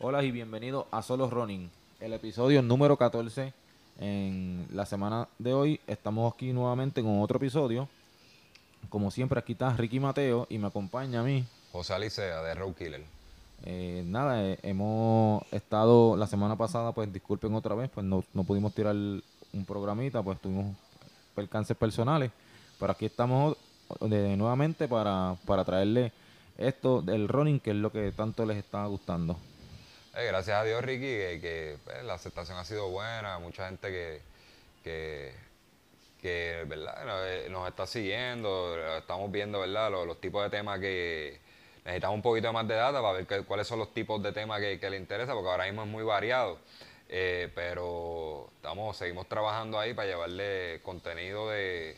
Hola y bienvenido a Solo Running, el episodio número 14. En la semana de hoy estamos aquí nuevamente con otro episodio. Como siempre aquí está Ricky Mateo y me acompaña a mí. José Alicea de Road Killer. Eh, nada, eh, hemos estado la semana pasada, pues disculpen otra vez, pues no, no pudimos tirar un programita, pues tuvimos percances personales. Pero aquí estamos de, nuevamente para, para traerle esto del running, que es lo que tanto les está gustando. Eh, gracias a Dios, Ricky, que, pues, la aceptación ha sido buena. Mucha gente que, que, que, ¿verdad? Nos, eh, nos está siguiendo, estamos viendo ¿verdad? Los tipos de temas que necesitamos un poquito más de data para ver cuáles son los tipos de temas que, que le interesa, porque ahora mismo es muy variado. Eh, pero estamos, seguimos trabajando ahí para llevarle contenido de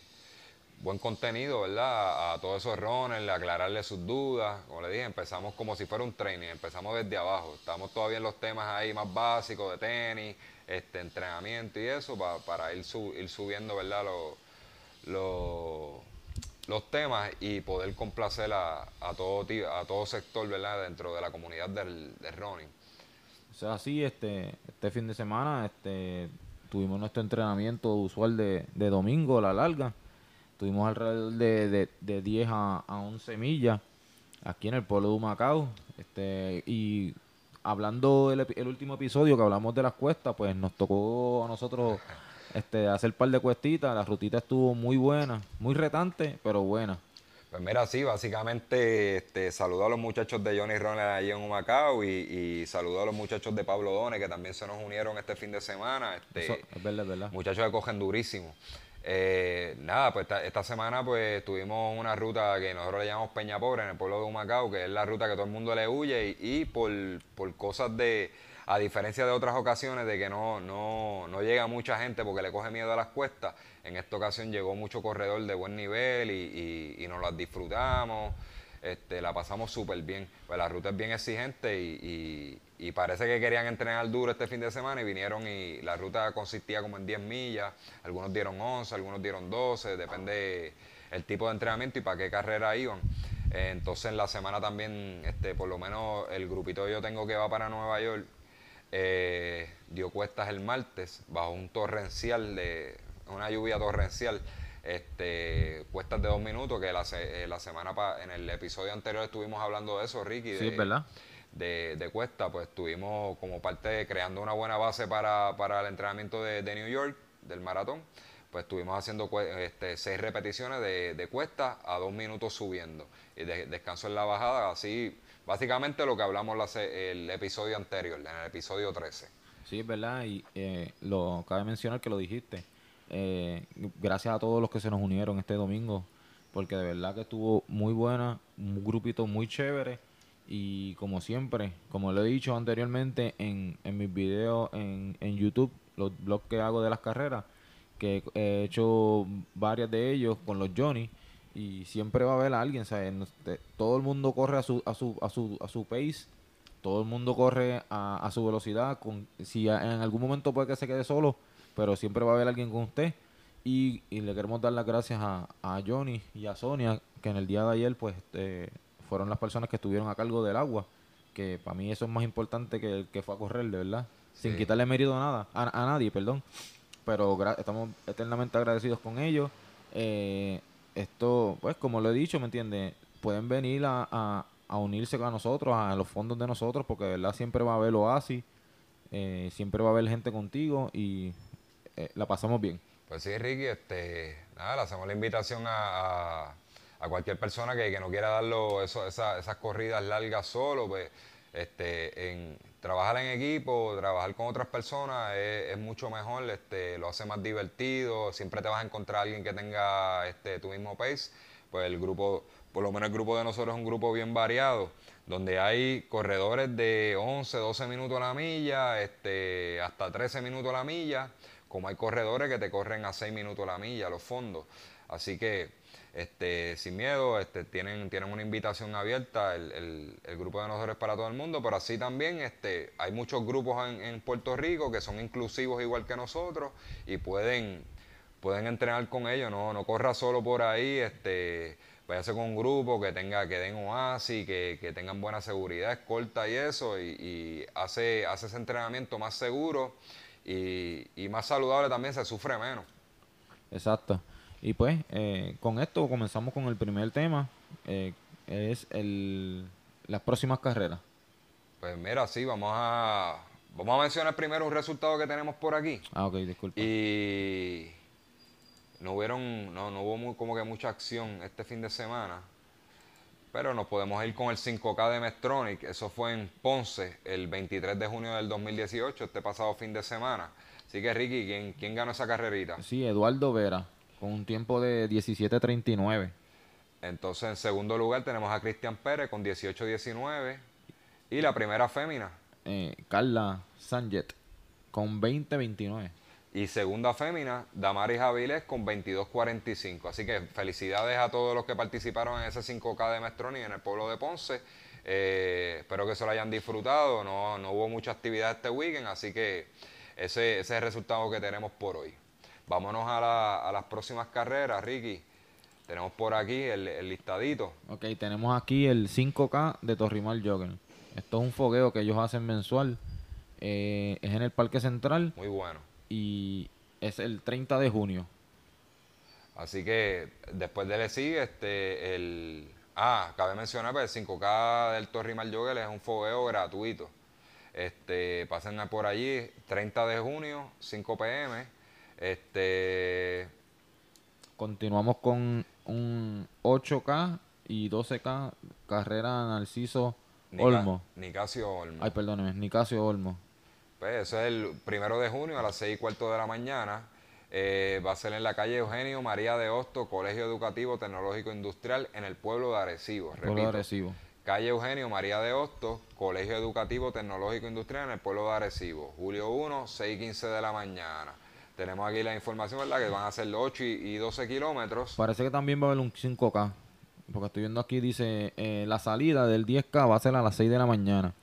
buen contenido, ¿verdad? A, todos esos runners, aclararle sus dudas. Como le dije, empezamos como si fuera un training, empezamos desde abajo. Estamos todavía en los temas ahí más básicos de tenis, este entrenamiento y eso, pa- para ir, su- ir subiendo, ¿verdad? Los, los temas y poder complacer a, a todo a todo sector, ¿verdad? Dentro de la comunidad del, del running. O sea, sí, este, este fin de semana este, tuvimos nuestro entrenamiento usual de, de domingo, la larga. Tuvimos alrededor de, de, de 10 a, a 11 millas aquí en el pueblo de Humacao. Este, y hablando del el último episodio que hablamos de las cuestas, pues nos tocó a nosotros este, hacer un par de cuestitas. La rutita estuvo muy buena, muy retante, pero buena. Pues mira, sí, básicamente este, saludo a los muchachos de Johnny Runner allí en Humacao y, y saludo a los muchachos de Pablo Done que también se nos unieron este fin de semana. Este, Eso es verdad, es verdad. Muchachos que cogen durísimo. Eh, nada, pues esta, esta semana pues tuvimos una ruta que nosotros le llamamos Peña Pobre en el pueblo de Humacao, que es la ruta que todo el mundo le huye y, y por, por cosas de, a diferencia de otras ocasiones de que no, no, no llega mucha gente porque le coge miedo a las cuestas, en esta ocasión llegó mucho corredor de buen nivel y, y- nos las disfrutamos. Este, la pasamos súper bien. Pues la ruta es bien exigente y, y- parece que querían entrenar duro este fin de semana y vinieron y la ruta consistía como en 10 millas. Algunos dieron 11, algunos dieron 12, depende el tipo de entrenamiento y para qué carrera iban. Entonces en la semana también, este, por lo menos el grupito que yo tengo que va para Nueva York, eh, dio cuestas el martes bajo un torrencial de una lluvia torrencial este cuestas de dos minutos que la, se- eh, la semana pa- en el episodio anterior estuvimos hablando de eso Ricky Sí, de, verdad. de, de cuesta pues estuvimos como parte de creando una buena base para, para el entrenamiento de, de New York del maratón pues estuvimos haciendo este, seis repeticiones de, de cuesta a dos minutos subiendo y de- descanso en la bajada así básicamente lo que hablamos la el episodio anterior en el episodio 13 Sí, es verdad, y eh, lo cabe mencionar que lo dijiste. Eh, gracias a todos los que se nos unieron este domingo, porque de verdad que estuvo muy buena, un grupito muy chévere, y como siempre, como lo he dicho anteriormente en, en mis videos en, en YouTube, los blogs que hago de las carreras, que he hecho varias de ellos con los Johnny, y siempre va a haber alguien, ¿sabes? Todo el mundo corre a su, a su, a su, a su pace todo el mundo corre a, a su velocidad. Con, si a- en algún momento puede que se quede solo, pero siempre va a haber alguien con usted. Y, y le queremos dar las gracias a, a Johnny y a Sonia, que en el día de ayer pues eh, fueron las personas que estuvieron a cargo del agua. Que para mí eso es más importante que el que fue a correr, de verdad. Sin Sí. quitarle mérito a nada, a, a nadie, perdón. Pero estamos eternamente agradecidos con ellos. Eh, esto, pues como lo he dicho, ¿me entiendes? Pueden venir a, a- unirse con nosotros, a los fondos de nosotros, porque de verdad siempre va a haber oasis, eh, siempre va a haber gente contigo y eh, la pasamos bien. Pues sí, Ricky, este, nada, le hacemos la invitación a, a- cualquier persona que, que no quiera darlo eso, esa- esas corridas largas solo, pues, este, en trabajar en equipo, trabajar con otras personas es, mucho mejor, este, lo hace más divertido, siempre te vas a encontrar a alguien que tenga este, tu mismo pace, pues el grupo, por lo menos el grupo de nosotros es un grupo bien variado, donde hay corredores de 11, 12 minutos a la milla, este, hasta 13 minutos a la milla, como hay corredores que te corren a 6 minutos a la milla, los fondos. Así que este, sin miedo, este, tienen, tienen una invitación abierta, el, el, grupo de nosotros es para todo el mundo, pero así también este, hay muchos grupos en, Puerto Rico que son inclusivos igual que nosotros y pueden, pueden entrenar con ellos, no, no corra solo por ahí, este, váyase con un grupo que tenga, que den oasis, que, tengan buena seguridad, escolta y eso, y, y, hace, hace ese entrenamiento más seguro y más saludable también, se sufre menos. Exacto. Y pues, eh, con esto comenzamos con el primer tema, eh, es el, las próximas carreras. Pues mira, sí, vamos a, vamos a mencionar primero un resultado que tenemos por aquí. Ah, ok, disculpa. Y no hubieron, no, no hubo muy, como que mucha acción este fin de semana. Pero nos podemos ir con el 5K de Mestronic. Eso fue en Ponce el 23 de junio del 2018, este pasado fin de semana. Así que Ricky, ¿quién, quién ganó esa carrerita? Sí, Eduardo Vera con un tiempo de 17.39. Entonces, en segundo lugar tenemos a Cristian Pérez con 18.19. Y la primera fémina. Eh, Carla Sanjet con 20.29. Y segunda fémina, Damaris Avilés con 22.45. Así que felicidades a todos los que participaron en ese 5K de Mestroni en el pueblo de Ponce. Eh, espero que se lo hayan disfrutado. No, no hubo mucha actividad este weekend, así que ese, ese es el resultado que tenemos por hoy. Vámonos a, las próximas carreras, Ricky. Tenemos por aquí el, listadito. Ok, tenemos aquí el 5K de Torrimal Jogger. Esto es un fogueo que ellos hacen mensual. Eh, es en el Parque Central. Muy bueno. Y es el 30 de junio. Así que después de le sigue este, el... Ah, cabe mencionar, pues el 5K del Torrimal Jogger es un fogueo gratuito. Este, pasen por allí, 30 de junio, 5 pm este. Continuamos con un 8K y 12K carrera Narciso Olmo. Nicasio Olmo. Ay, perdóneme, Nicasio Olmo. Pues eso es el primero de junio a las 6 y cuarto de la mañana. Eh, va a ser en la calle Eugenio María de Hosto, Colegio Educativo Tecnológico Industrial en el pueblo de Arecibo. Pueblo de Arecibo. Calle Eugenio María de Hosto, Colegio Educativo Tecnológico Industrial en el pueblo de Arecibo. Julio 1, 6 y 15 de la mañana. Tenemos aquí la información, ¿verdad? Que van a ser 8 y 12 kilómetros. Parece que también va a haber un 5K. Porque estoy viendo aquí, dice, eh, la salida del 10K va a ser a las 6 de la mañana.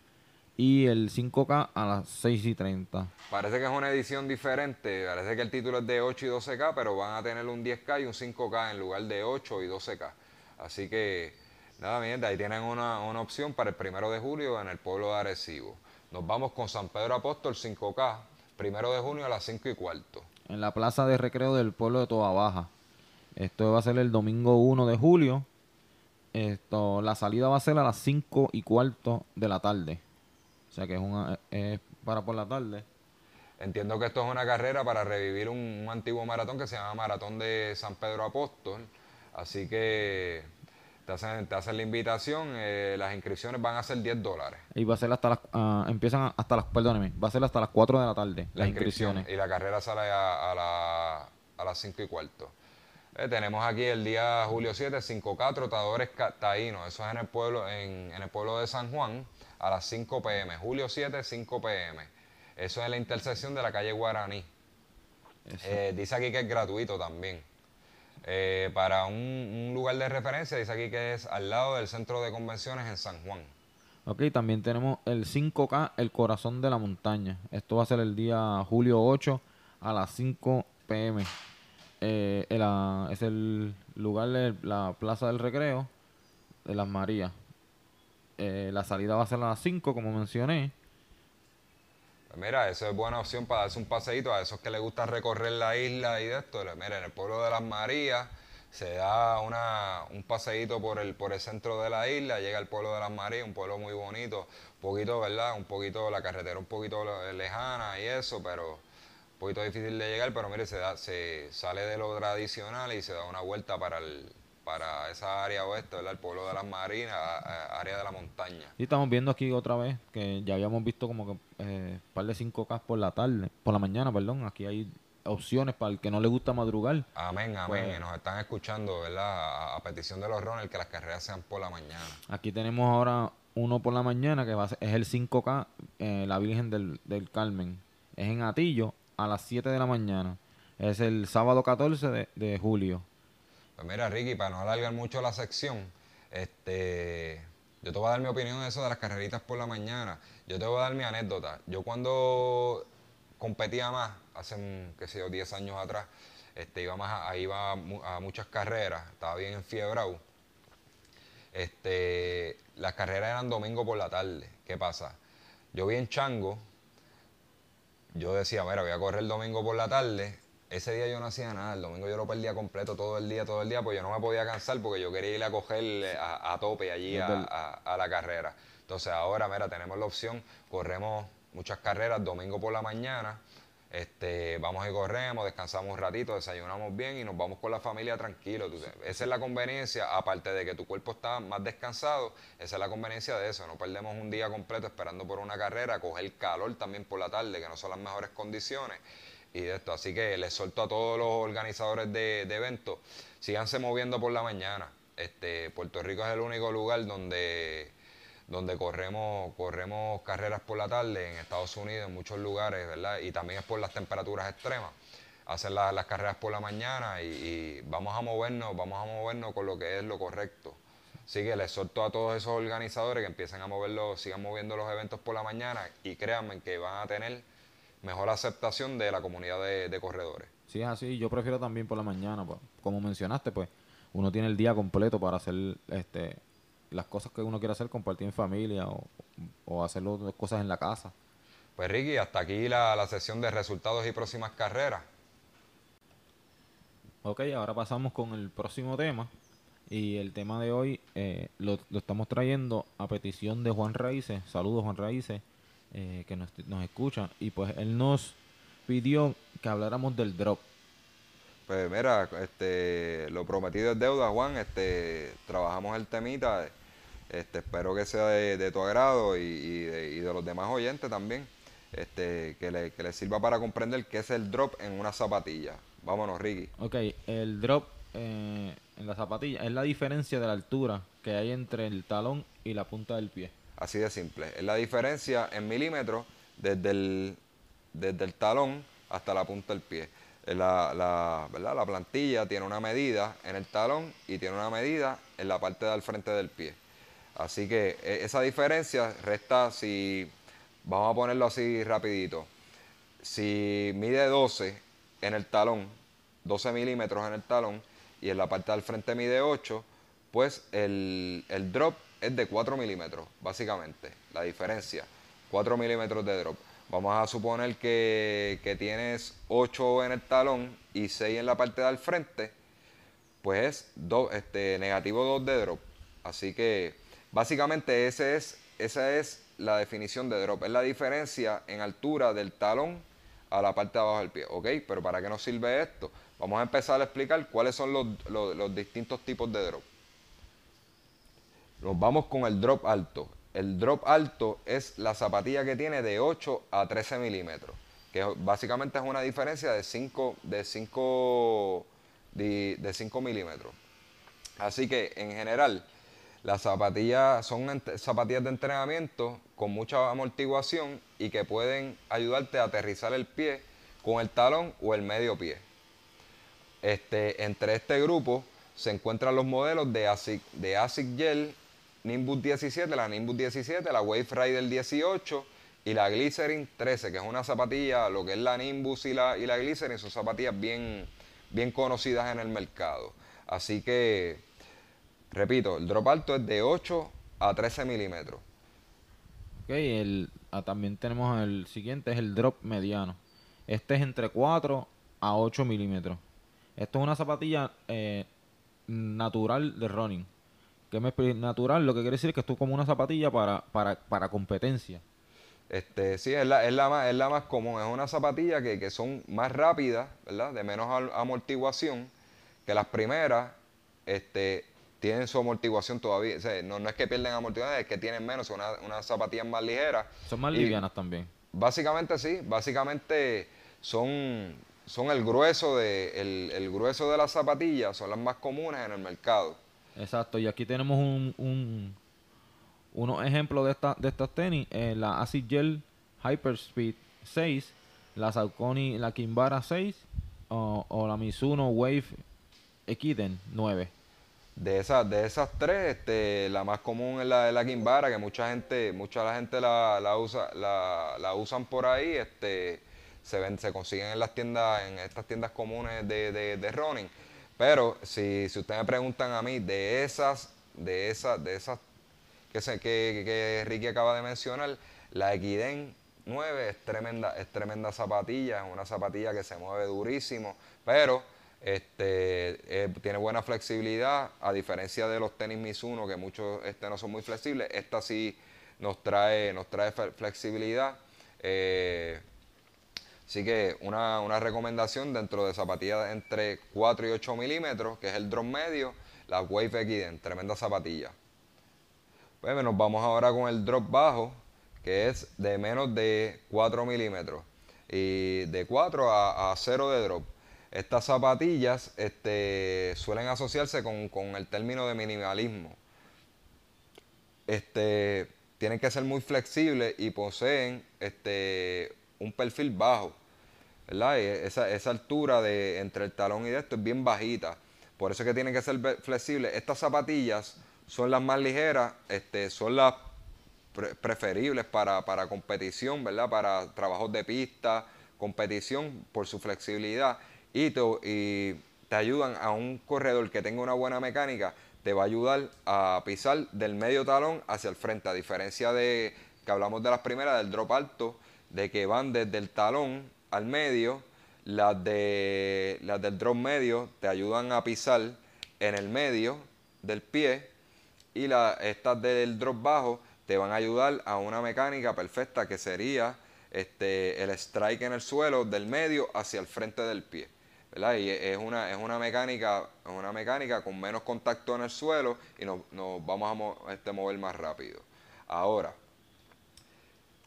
Y el 5K a las 6 y 30. Parece que es una edición diferente. Parece que el título es de 8 y 12K, pero van a tener un 10K y un 5K en lugar de 8 y 12K. Así que, nada, mierda, ahí tienen una, una opción para el primero de julio en el pueblo de Arecibo. Nos vamos con San Pedro Apóstol 5K primero de junio a las 5 y cuarto. En la plaza de recreo del pueblo de Toa Baja. Esto va a ser el domingo 1 de julio. Esto, la salida va a ser a las 5 y cuarto de la tarde. O sea que es, una, es para por la tarde. Entiendo que esto es una carrera para revivir un, un antiguo maratón que se llama Maratón de San Pedro Apóstol. Así que te hacen, te hacen la invitación, eh, las inscripciones van a ser 10 dólares. Y va a ser hasta las, uh, empiezan hasta las, perdóneme, va a ser hasta las 4 de la tarde las inscripciones. Y la carrera sale a, a, la, a las 5 y cuarto. Eh, tenemos aquí el día julio 7, 5K Trotadores Taínos, eso es en el pueblo, en, en, el pueblo de San Juan, a las 5 pm. Julio 7, 5 pm. Eso es en la intersección de la calle Guaraní. Eh, dice aquí que es gratuito también. Eh, para un, lugar de referencia, dice aquí que es al lado del centro de convenciones en San Juan. Ok, también tenemos el 5K, el corazón de la montaña. Esto va a ser el día julio 8 a las 5 pm. Eh, el, es el lugar de la Plaza del Recreo de las Marías. Eh, la salida va a ser a las 5, como mencioné. Pues mira, eso es buena opción para darse un paseíto a esos que les gusta recorrer la isla y de esto. Mira, en el pueblo de las Marías se da una, un paseíto por el, por el centro de la isla, llega al pueblo de las Marías, un pueblo muy bonito, un poquito, ¿verdad? Un poquito, la carretera un poquito lejana y eso, pero un poquito difícil de llegar, pero mire, se, da, se sale de lo tradicional y se da una vuelta para el, para esa área oeste, ¿verdad? El pueblo de las Marinas, área de la montaña. Y estamos viendo aquí otra vez que ya habíamos visto como que eh, par de 5K por la tarde, por la mañana, perdón. Aquí hay opciones para el que no le gusta madrugar. Amén, amén. Pues, nos están escuchando, ¿verdad? A, petición de los runners que las carreras sean por la mañana. Aquí tenemos ahora uno por la mañana que va a ser, es el 5K, eh, la Virgen del, del Carmen. Es en Atillo a las 7 de la mañana. Es el sábado 14 de, de julio. Pues mira, Ricky, para no alargar mucho la sección, este, yo te voy a dar mi opinión de eso de las carreritas por la mañana. Yo te voy a dar mi anécdota. Yo cuando competía más, hace, qué sé yo, 10 años atrás, este, iba más a, a, muchas carreras, estaba bien enfiebrado. Este, las carreras eran domingo por la tarde. ¿Qué pasa? Yo vi en Chango, yo decía, mira, voy a correr el domingo por la tarde. Ese día yo no hacía nada, el domingo yo lo perdía completo todo el día, todo el día, pues yo no me podía cansar porque yo quería ir a coger a, tope allí a, a la carrera. Entonces ahora, mira, tenemos la opción, corremos muchas carreras domingo por la mañana, este, vamos y corremos, descansamos un ratito, desayunamos bien y nos vamos con la familia tranquilo. esa es la conveniencia, aparte de que tu cuerpo está más descansado, esa es la conveniencia de eso. No perdemos un día completo esperando por una carrera, coger calor también por la tarde, que no son las mejores condiciones. Y de esto, así que les suelto a todos los organizadores de, de eventos, síganse moviendo por la mañana. Este, Puerto Rico es el único lugar donde donde corremos, corremos carreras por la tarde en Estados Unidos, en muchos lugares, ¿verdad? Y también es por las temperaturas extremas. Hacen las carreras por la mañana y, vamos a movernos, vamos a movernos con lo que es lo correcto. Así que les suelto a todos esos organizadores que empiecen a moverlo, sigan moviendo los eventos por la mañana y créanme que van a tener mejor aceptación de la comunidad de, corredores. Sí, es así. Yo prefiero también por la mañana. Pues, como mencionaste, pues uno tiene el día completo para hacer este las cosas que uno quiere hacer, compartir en familia o, o hacer cosas en la casa. Pues Ricky, hasta aquí la, sesión de resultados y próximas carreras. Ok, ahora pasamos con el próximo tema. Y el tema de hoy eh, lo, estamos trayendo a petición de Juan Raíces. Saludos Juan Raíces, eh, que nos, nos escucha. Y pues él nos pidió que habláramos del drop. Pues mira, este, lo prometido es deuda, Juan. Este, trabajamos el temita. Este, espero que sea de, tu agrado y, de, los demás oyentes también. Este, que, le, que sirva para comprender qué es el drop en una zapatilla. Vámonos, Ricky. Ok, el drop eh, en la zapatilla es la diferencia de la altura que hay entre el talón y la punta del pie. Así de simple. Es la diferencia en milímetros desde el, desde el talón hasta la punta del pie. La, la, ¿verdad? la plantilla tiene una medida en el talón y tiene una medida en la parte del frente del pie. Así que e, esa diferencia resta si, vamos a ponerlo así rapidito, si mide 12 en el talón, 12 milímetros en el talón, y en la parte del frente mide 8, pues el, drop es de 4 milímetros, básicamente, la diferencia, 4 milímetros de drop. Vamos a suponer que, tienes 8 en el talón y 6 en la parte del frente, pues es este, negativo 2 de drop. Así que Básicamente ese es, esa es la definición de drop. Es la diferencia en altura del talón a la parte de abajo del pie. ¿Ok? Pero ¿para qué nos sirve esto? Vamos a empezar a explicar cuáles son los, distintos tipos de drop. Nos vamos con el drop alto. El drop alto es la zapatilla que tiene de 8 a 13 milímetros. Que básicamente es una diferencia de 5, de 5, de 5 milímetros. Así que en general las zapatillas son zapatillas de entrenamiento con mucha amortiguación y que pueden ayudarte a aterrizar el pie con el talón o el medio pie. Este, entre este grupo se encuentran los modelos de ASIC, de ASIC Gel, Nimbus 17, la Nimbus 17, la Wave Rider 18 y la Glycerin 13, que es una zapatilla, lo que es la Nimbus y la, y la Glycerin son zapatillas bien, bien conocidas en el mercado. Así que Repito, el drop alto es de 8 a 13 milímetros. Ok, el, ah, también tenemos el siguiente, es el drop mediano. Este es entre 4 a 8 milímetros. Esto es una zapatilla eh, natural de running. ¿Qué me natural? Lo que quiere decir es que esto es como una zapatilla para, para, para competencia. Este, sí, es la, es, la más, es la más común. Es una zapatilla que, que son más rápidas, ¿verdad? De menos amortiguación que las primeras. Este, tienen su amortiguación todavía. no, no, es que pierden amortiguación, es que tienen menos, son unas una zapatillas más ligeras. Son más livianas también. Básicamente sí, básicamente son, son el grueso de el, grueso de las zapatillas, son las más comunes en el mercado. Exacto, y aquí tenemos un, un unos ejemplos de, esta, de estas tenis, eh, la Acid Gel Hyperspeed 6, la Saucony, la Kimbara 6 o, o la Mizuno Wave Equiden 9. De esas, de esas tres, este, la más común es la de la Kimbara, que mucha gente, mucha la gente la, la usa, la, la, usan por ahí, este, se ven, se consiguen en las tiendas, en estas tiendas comunes de, de, de running. Pero si, si ustedes me preguntan a mí de esas, de esas, de esas que, se, que, que Ricky acaba de mencionar, la Equiden 9 es tremenda, es tremenda zapatilla, es una zapatilla que se mueve durísimo, pero este, eh, tiene buena flexibilidad, a diferencia de los tenis Mizuno, que muchos este, no son muy flexibles, esta sí nos trae, nos trae flexibilidad. Eh, así que una, una, recomendación dentro de zapatillas entre 4 y 8 milímetros, que es el drop medio, la Wave Equiden, tremenda zapatilla. Pues, nos vamos ahora con el drop bajo, que es de menos de 4 milímetros y de 4 a, a 0 de drop. Estas zapatillas este, suelen asociarse con, el término de minimalismo. Este, tienen que ser muy flexibles y poseen este, un perfil bajo. Esa, esa, altura de, entre el talón y esto es bien bajita. Por eso es que tienen que ser flexibles. Estas zapatillas son las más ligeras, este, son las preferibles para, para competición, ¿verdad? Para trabajos de pista, competición, por su flexibilidad y te, ayudan a un corredor que tenga una buena mecánica, te va a ayudar a pisar del medio talón hacia el frente, a diferencia de que hablamos de las primeras, del drop alto, de que van desde el talón al medio, las, de, las del drop medio te ayudan a pisar en el medio del pie y la, estas del drop bajo te van a ayudar a una mecánica perfecta que sería este, el strike en el suelo del medio hacia el frente del pie. Y es una, es una mecánica, una mecánica con menos contacto en el suelo y nos, vamos a este, mover más rápido. Ahora,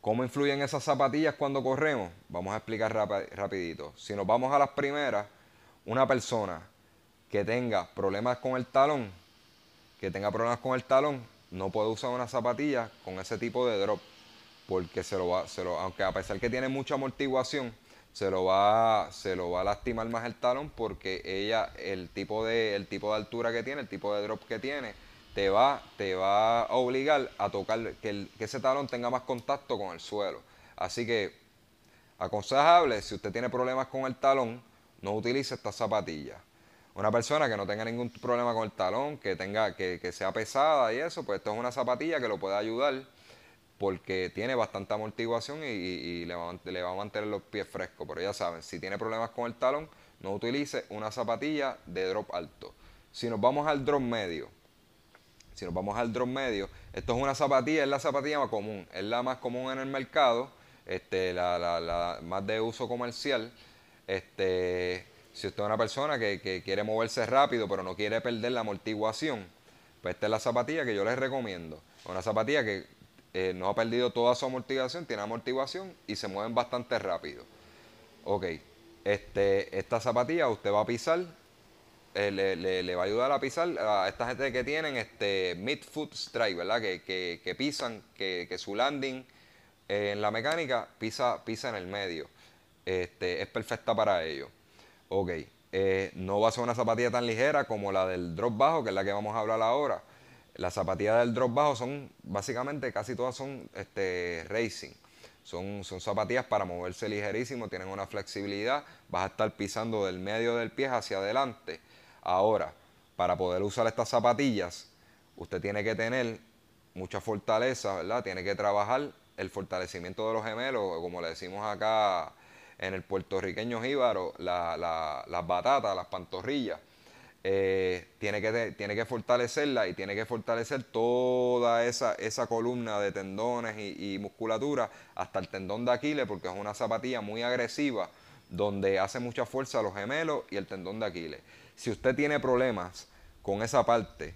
¿cómo influyen esas zapatillas cuando corremos? Vamos a explicar rapidito. Si nos vamos a las primeras, una persona que tenga problemas con el talón, que tenga problemas con el talón, no puede usar una zapatilla con ese tipo de drop, porque se lo va, se lo, aunque a pesar que tiene mucha amortiguación, se lo va se lo va a lastimar más el talón porque ella el tipo de el tipo de altura que tiene el tipo de drop que tiene te va te va a obligar a tocar que, ese talón tenga más contacto con el suelo así que aconsejable si usted tiene problemas con el talón no utilice esta zapatilla una persona que no tenga ningún problema con el talón que tenga que, que sea pesada y eso pues esto es una zapatilla que lo puede ayudar porque tiene bastante amortiguación y, le, va, a mantener los pies frescos. Pero ya saben, si tiene problemas con el talón, no utilice una zapatilla de drop alto. Si nos vamos al drop medio, si nos vamos al drop medio, esto es una zapatilla, es la zapatilla más común, es la más común en el mercado, este, la, más de uso comercial. Este, si usted es una persona que, que quiere moverse rápido pero no quiere perder la amortiguación, pues esta es la zapatilla que yo les recomiendo. Una zapatilla que eh, no ha perdido toda su amortiguación, tiene amortiguación y se mueven bastante rápido. Ok, este, esta zapatilla usted va a pisar, eh, le, va a ayudar a pisar a esta gente que tienen este mid-foot strike, ¿verdad? Que, pisan, que, su landing eh, en la mecánica pisa, pisa en el medio. Este, es perfecta para ello. Ok, no va a ser una zapatilla tan ligera como la del drop bajo, que es la que vamos a hablar ahora las zapatillas del drop bajo son, básicamente, casi todas son este, racing. Son, son zapatillas para moverse ligerísimo, tienen una flexibilidad, vas a estar pisando del medio del pie hacia adelante. Ahora, para poder usar estas zapatillas, usted tiene que tener mucha fortaleza, ¿verdad? Tiene que trabajar el fortalecimiento de los gemelos, como le decimos acá en el puertorriqueño jíbaro, las batatas, las pantorrillas eh, tiene, que, tiene que fortalecerla y tiene que fortalecer toda esa, esa columna de tendones y, musculatura hasta el tendón de Aquiles, porque es una zapatilla muy agresiva donde hace mucha fuerza los gemelos y el tendón de Aquiles. Si usted tiene problemas con esa parte,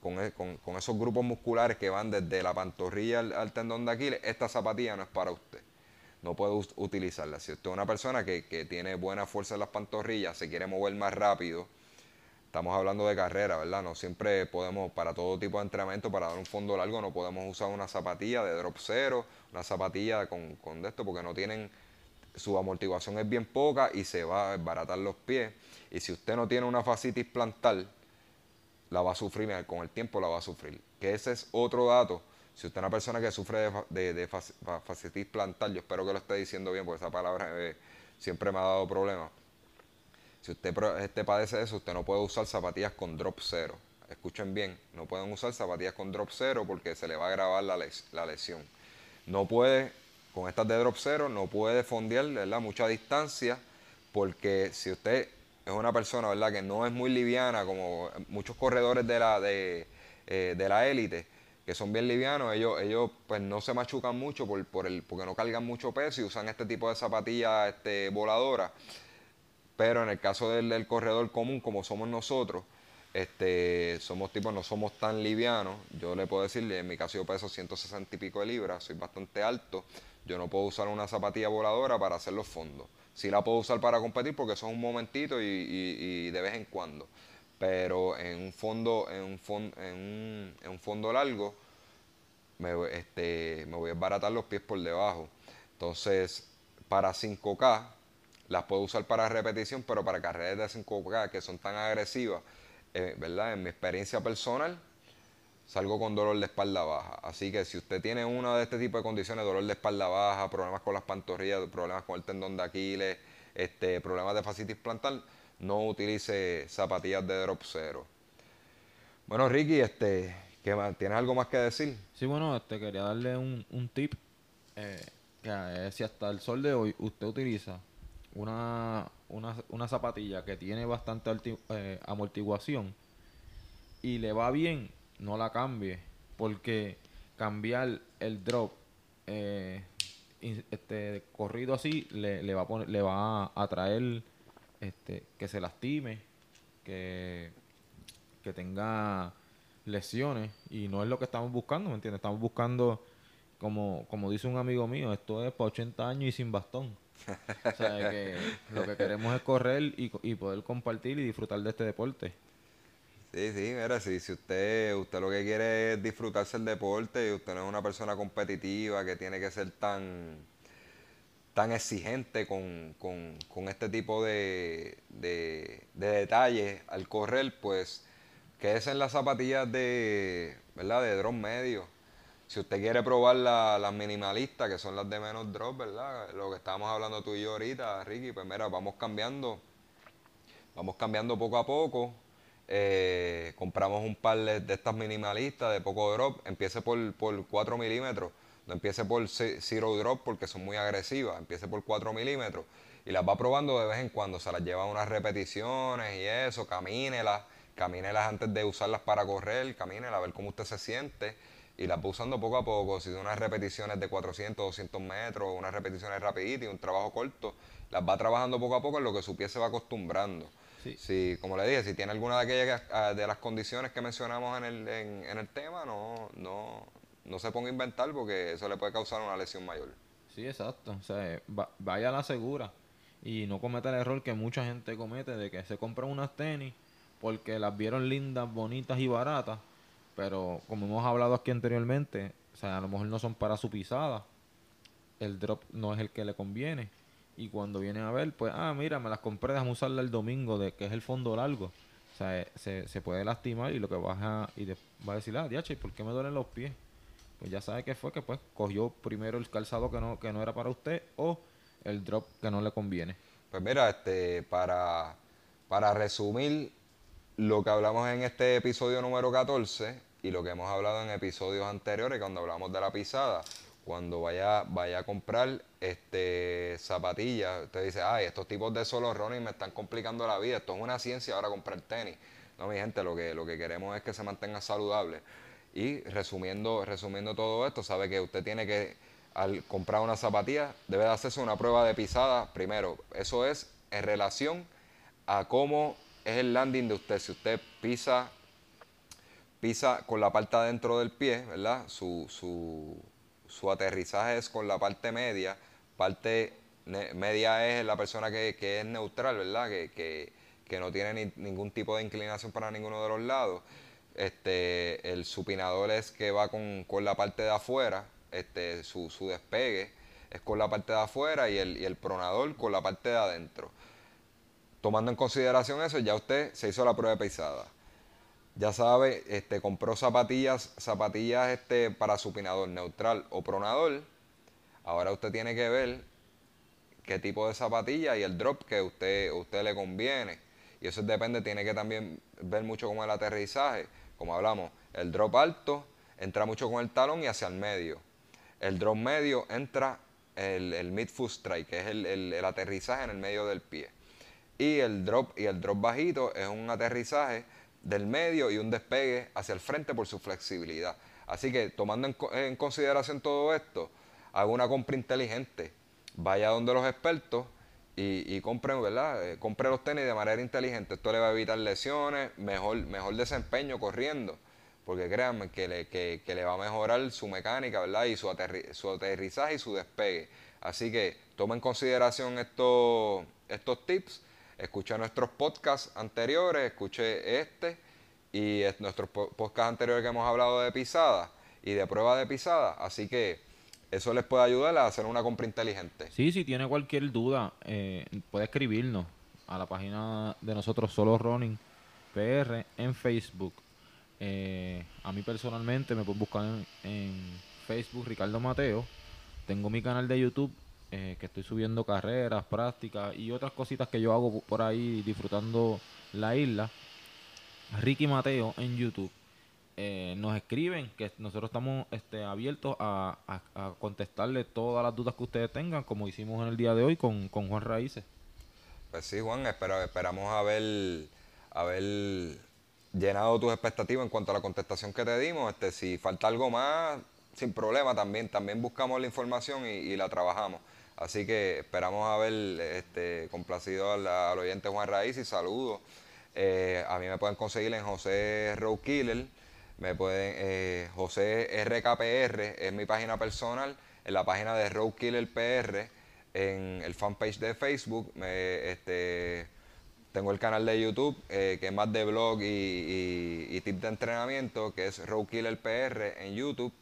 con, e, esos grupos musculares que van desde la pantorrilla al, tendón de Aquiles, esta zapatilla no es para usted. No puede utilizarla. Si usted es una persona que, que tiene buena fuerza en las pantorrillas, se quiere mover más rápido, estamos hablando de carrera, ¿verdad? No siempre podemos, para todo tipo de entrenamiento, para dar un fondo largo, no podemos usar una zapatilla de drop cero, una zapatilla con, con esto, porque no tienen su amortiguación es bien poca y se va a desbaratar los pies. Y si usted no tiene una fascitis plantar, la va a sufrir, con el tiempo la va a sufrir. Que ese es otro dato. Si usted es una persona que sufre de, de, fascitis plantar, yo espero que lo esté diciendo bien, porque esa palabra siempre me ha dado problemas. Si usted este padece de eso, usted no puede usar zapatillas con drop cero. Escuchen bien, no pueden usar zapatillas con drop cero porque se le va a agravar la, la lesión. No puede con estas de drop cero no puede fondear ¿verdad? mucha distancia porque si usted es una persona ¿verdad? que no es muy liviana como muchos corredores de la de, eh, de la élite que son bien livianos ellos ellos pues no se machucan mucho por, por el porque no cargan mucho peso y usan este tipo de zapatillas este voladoras pero en el caso del corredor común como somos nosotros este, somos tipos, no somos tan livianos. Yo le puedo decir, en mi caso yo peso 160 y pico de libras, soy bastante alto. Yo no puedo usar una zapatilla voladora para hacer los fondos. Sí la puedo usar para competir porque eso es un momentito y, de vez en cuando. Pero en un fondo, en un, fondo, en un, fondo largo, me, este, me voy a desbaratar los pies por debajo. Entonces, para 5K, las puedo usar para repetición, pero para carreras de 5K que son tan agresivas, eh, ¿verdad? En mi experiencia personal, salgo con dolor de espalda baja. Así que si usted tiene una de este tipo de condiciones, dolor de espalda baja, problemas con las pantorrillas, problemas con el tendón de Aquiles, este, problemas de fascitis plantar, no utilice zapatillas de drop cero. Bueno, Ricky, este, ¿qué ¿tienes algo más que decir? Sí, bueno, este, quería darle un, un tip. Eh, que si hasta el sol de hoy usted utiliza una, una, una zapatilla que tiene bastante eh, amortiguación y le va bien, no la cambie. Porque cambiar el drop eh, este corrido así le, va a poner, le va a atraer este, que se lastime, que, que tenga lesiones y no es lo que estamos buscando, ¿me entiendes? Estamos buscando, como, como dice un amigo mío, esto es para 80 años y sin bastón. o sea, que lo que queremos es correr y, poder compartir y disfrutar de este deporte. Sí, sí, mira, si, si usted, usted lo que quiere es disfrutarse el deporte y usted no es una persona competitiva que tiene que ser tan, tan exigente con, este tipo de, de, detalles al correr, pues quédese en las zapatillas de, ¿verdad? De medio. Si usted quiere probar las minimalistas, que son las de menos drop, ¿verdad? Lo que estábamos hablando tú y yo ahorita, Ricky, pues mira, vamos cambiando, vamos cambiando poco a poco. Eh, compramos un par de, estas minimalistas de poco drop, empiece por, por 4 milímetros, no empiece por zero drop porque son muy agresivas, empiece por 4 milímetros y las va probando de vez en cuando, se las lleva unas repeticiones y eso, camínelas, camínelas antes de usarlas para correr, camínelas a ver cómo usted se siente y las va usando poco a poco, si son unas repeticiones de 400, 200 metros, unas repeticiones rapiditas y un trabajo corto, las va trabajando poco a poco en lo que su pie se va acostumbrando. Sí. como le dije, si tiene alguna de aquellas ah, de las condiciones que mencionamos en el, en, el tema, no, no, no se ponga a inventar porque eso le puede causar una lesión mayor. Sí, exacto. O sea, vaya a la segura y no cometa el error que mucha gente comete de que se compran unas tenis porque las vieron lindas, bonitas y baratas, pero como hemos hablado aquí anteriormente, o sea, a lo mejor no son para su pisada. El drop no es el que le conviene y cuando vienen a ver, pues, ah, mira, me las compré, déjame usarla el domingo, de que es el fondo largo. O sea, eh, se, se puede lastimar y lo que vas a, y va a decir, ah, diache, ¿por qué me duelen los pies? Pues ya sabe que fue que pues cogió primero el calzado que no, que no era para usted o el drop que no le conviene. Pues mira, este, para, para resumir lo que hablamos en este episodio número 14 y lo que hemos hablado en episodios anteriores cuando hablamos de la pisada, cuando vaya, vaya a comprar este zapatillas, usted dice, ay, estos tipos de solo running me están complicando la vida, esto es una ciencia ahora comprar tenis. No, mi gente, lo que, lo que queremos es que se mantenga saludable. Y resumiendo, resumiendo todo esto, sabe que usted tiene que, al comprar una zapatilla, debe de hacerse una prueba de pisada primero. Eso es en relación a cómo es el landing de usted. Si usted pisa, pisa con la parte adentro del pie, ¿verdad? Su, su su aterrizaje es con la parte media, parte media es la persona que, es neutral, ¿verdad? Que, no tiene ningún tipo de inclinación para ninguno de los lados. Este, el supinador es que va con, la parte de afuera, este, su, despegue. es con la parte de afuera y el, y el pronador con la parte de adentro. Tomando en consideración eso, ya usted se hizo la prueba de pisada. Ya sabe, este, compró zapatillas, zapatillas este, para supinador neutral o pronador. Ahora usted tiene que ver qué tipo de zapatilla y el drop que usted, usted le conviene. Y eso depende, tiene que también ver mucho con el aterrizaje. Como hablamos, el drop alto entra mucho con el talón y hacia el medio. El drop medio entra el, el mid-foot strike, que es el, el, aterrizaje en el medio del pie. Y el drop y el drop bajito es un aterrizaje del medio y un despegue hacia el frente por su flexibilidad. Así que tomando en, consideración todo esto, haga una compra inteligente. Vaya donde los expertos y, y compre, ¿verdad? Eh, compre los tenis de manera inteligente. Esto le va a evitar lesiones, mejor, mejor desempeño corriendo. Porque créanme que le, va a mejorar su mecánica, ¿verdad? Y su, su aterrizaje y su despegue. Así que toma en consideración estos tips. Escuche nuestros podcasts anteriores, escuche este y nuestros podcasts anteriores que hemos hablado de pisada y de prueba de pisada. Así que eso les puede ayudar a hacer una compra inteligente. Sí, si tiene cualquier duda, eh, puede escribirnos a la página de nosotros, Solo Running PR, en Facebook. Eh, a mí personalmente me pueden buscar en, Facebook Ricardo Mateo. Tengo mi canal de YouTube eh, que estoy subiendo carreras, prácticas y otras cositas que yo hago por ahí disfrutando la isla. Ricky Mateo en YouTube. Eh, nos escriben, que nosotros estamos este, abiertos a, contestarle todas las dudas que ustedes tengan, como hicimos en el día de hoy con, Juan Raíces. Pues sí, Juan, espero, esperamos haber, haber llenado tus expectativas en cuanto a la contestación que te dimos. Este, si falta algo más, sin problema también, también buscamos la información y, la trabajamos. Así que esperamos haber este, complacido al, oyente Juan Raíz y saludos. Eh, a mí me pueden conseguir en José Row Killer me pueden, eh, José RKPR es mi página personal, en la página de Roadkiller PR, en el fanpage de Facebook, este, tengo el canal de YouTube, eh, que es más de blog y, y, tips de entrenamiento, que es Roadkiller PR en YouTube.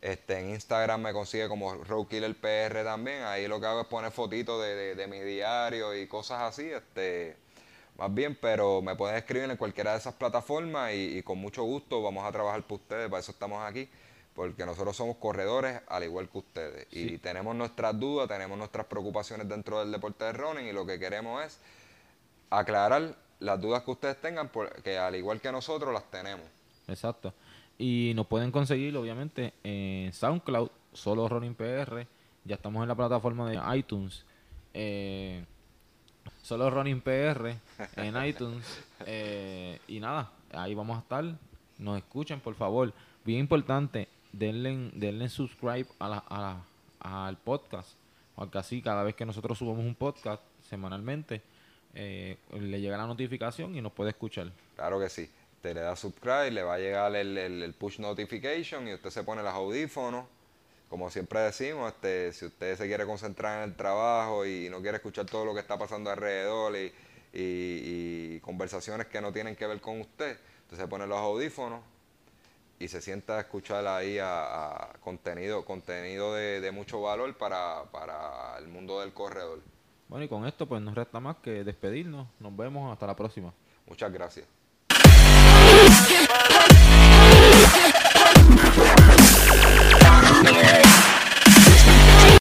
Este, en Instagram me consigue como Roadkiller PR también. Ahí lo que hago es poner fotitos de, de, de mi diario y cosas así. Este, más bien, pero me pueden escribir en cualquiera de esas plataformas y, con mucho gusto vamos a trabajar por ustedes, para eso estamos aquí, porque nosotros somos corredores al igual que ustedes y tenemos nuestras dudas, tenemos nuestras preocupaciones dentro del deporte de running y lo que queremos es aclarar las dudas que ustedes tengan, porque al igual que nosotros las tenemos. Exacto. Y nos pueden conseguir, obviamente, en SoundCloud, solo Running PR. Ya estamos en la plataforma de iTunes. Eh, Solo Running PR en iTunes. Eh, y nada, ahí vamos a estar. Nos escuchen, por favor. Bien importante, denle, denle subscribe a la, al podcast. Porque así, cada vez que nosotros subamos un podcast semanalmente, eh, le llega la notificación y nos puede escuchar. Claro que sí. Te le da subscribe, le va a llegar el, el push notification y usted se pone los audífonos como siempre decimos, este, si usted se quiere concentrar en el trabajo y no quiere escuchar todo lo que está pasando alrededor y, conversaciones que no tienen que ver con usted, entonces pone los audífonos y se sienta a escuchar ahí a, contenido, contenido de, mucho valor para, para el mundo del corredor. Bueno, y con esto pues nos resta más que despedirnos. Nos vemos hasta la próxima. Muchas gracias. Yeah.